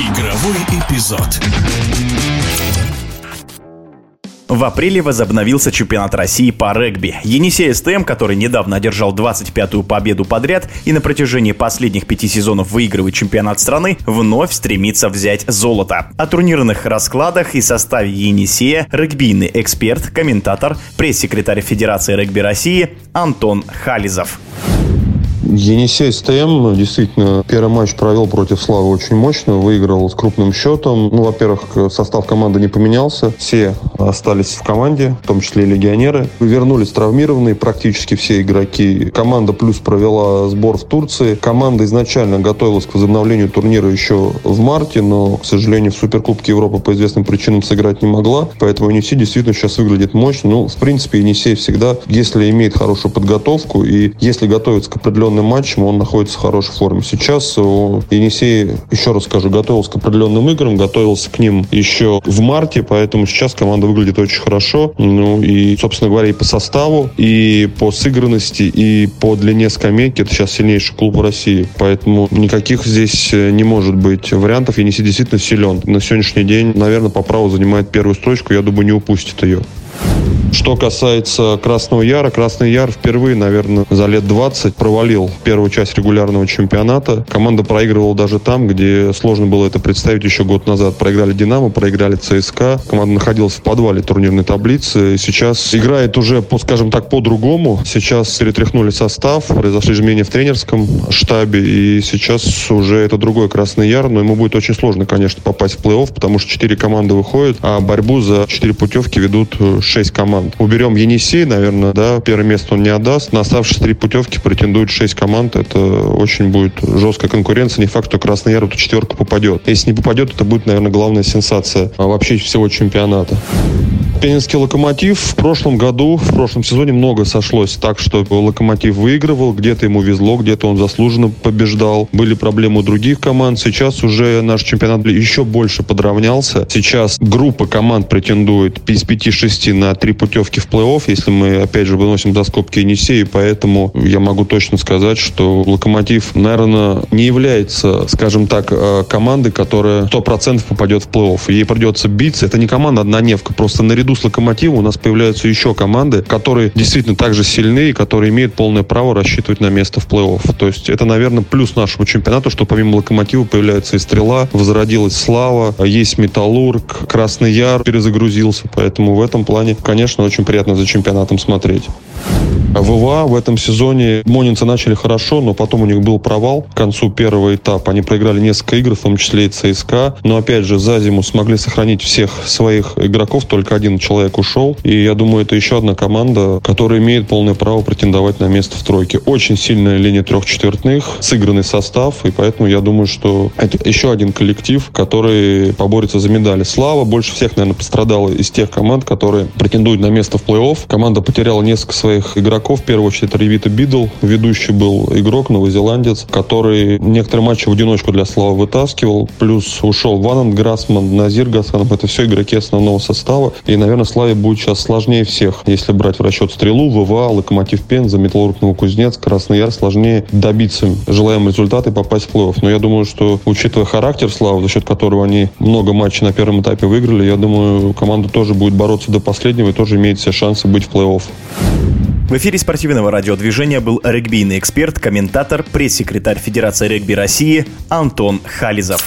Игровой эпизод. В апреле возобновился чемпионат России по регби. Енисей СТМ, который недавно одержал 25-ю победу подряд и на протяжении последних пяти сезонов выигрывает чемпионат страны, вновь стремится взять золото. О турнирных раскладах и составе Енисея регбийный эксперт, комментатор, пресс-секретарь Федерации регби России Антон Хализов. Енисей СТМ действительно первый матч провел против Славы очень мощно, выиграл с крупным счетом. Ну, во-первых, состав команды не поменялся, все остались в команде, в том числе и легионеры. Вернулись травмированные практически все игроки. Команда плюс провела сбор в Турции. Команда изначально готовилась к возобновлению турнира еще в марте, но, к сожалению, в Суперкубке Европы по известным причинам сыграть не могла. Поэтому Енисей действительно сейчас выглядит мощно. Ну, в принципе, Енисей всегда, если имеет хорошую подготовку и если готовится к определенным матчам он находится в хорошей форме. Сейчас Енисей, еще раз скажу, готовился к определенным играм, готовился к ним еще в марте, поэтому сейчас команда выглядит очень хорошо. Ну и, собственно говоря, и по составу, и по сыгранности, и по длине скамейки это сейчас сильнейший клуб в России. Поэтому никаких здесь э, не может быть вариантов. Енисей действительно силен. На сегодняшний день, наверное, по праву занимает первую строчку. Я думаю, не упустит ее. Что касается Красного Яра, Красный Яр впервые, наверное, за лет 20 провалил первую часть регулярного чемпионата. Команда проигрывала даже там, где сложно было это представить еще год назад. Проиграли «Динамо», проиграли ЦСКА. Команда находилась в подвале турнирной таблицы. Сейчас играет уже, скажем так, по-другому. Сейчас перетряхнули состав, произошли изменения в тренерском штабе, и сейчас уже это другой Красный Яр, но ему будет очень сложно, конечно, попасть в плей-офф, потому что четыре команды выходят, а борьбу за четыре путевки ведут шесть команд. Уберем Енисей, наверное, да, первое место он не отдаст. На оставшиеся три путевки претендуют шесть команд. Это очень будет жесткая конкуренция. Не факт, что Красный Яр эту четверку попадет. Если не попадет, это будет, наверное, главная сенсация а, вообще всего чемпионата. Пенинский «Локомотив» в прошлом году, в прошлом сезоне много сошлось так, что «Локомотив» выигрывал, где-то ему везло, где-то он заслуженно побеждал. Были проблемы у других команд. Сейчас уже наш чемпионат еще больше подравнялся. Сейчас группа команд претендует из 5-6 на три путевки в плей-офф, если мы, опять же, выносим за скобки Енисеи, поэтому я могу точно сказать, что «Локомотив», наверное, не является, скажем так, э, командой, которая 100% попадет в плей-офф. Ей придется биться. Это не команда однодневка, просто наряду наряду с «Локомотивом» у нас появляются еще команды, которые действительно также сильны и которые имеют полное право рассчитывать на место в плей-офф. То есть это, наверное, плюс нашему чемпионату, что помимо «Локомотива» появляется и «Стрела», возродилась «Слава», есть «Металлург», «Красный Яр» перезагрузился. Поэтому в этом плане, конечно, очень приятно за чемпионатом смотреть. ВВА в этом сезоне монинцы начали хорошо, но потом у них был провал к концу первого этапа. Они проиграли несколько игр, в том числе и ЦСКА. Но опять же, за зиму смогли сохранить всех своих игроков, только один человек ушел. И я думаю, это еще одна команда, которая имеет полное право претендовать на место в тройке. Очень сильная линия трехчетвертных, сыгранный состав, и поэтому я думаю, что это еще один коллектив, который поборется за медали. Слава больше всех, наверное, пострадала из тех команд, которые претендуют на место в плей-офф. Команда потеряла несколько своих игроков. В первую очередь Ревита Бидл, ведущий был игрок, новозеландец, который некоторые матчи в одиночку для Славы вытаскивал. Плюс ушел Ванан Грасман, Назир Гасанов. Это все игроки основного состава. И, наверное, Славе будет сейчас сложнее всех. Если брать в расчет Стрелу, ВВА, Локомотив Пенза, Металлург Новокузнец, Красный Яр, сложнее добиться желаемого результата и попасть в плей-офф. Но я думаю, что, учитывая характер Славы, за счет которого они много матчей на первом этапе выиграли, я думаю, команда тоже будет бороться до последнего и тоже имеет все шансы быть в плей-офф. В эфире спортивного радиодвижения был регбийный эксперт, комментатор, пресс-секретарь Федерации регби России Антон Хализов.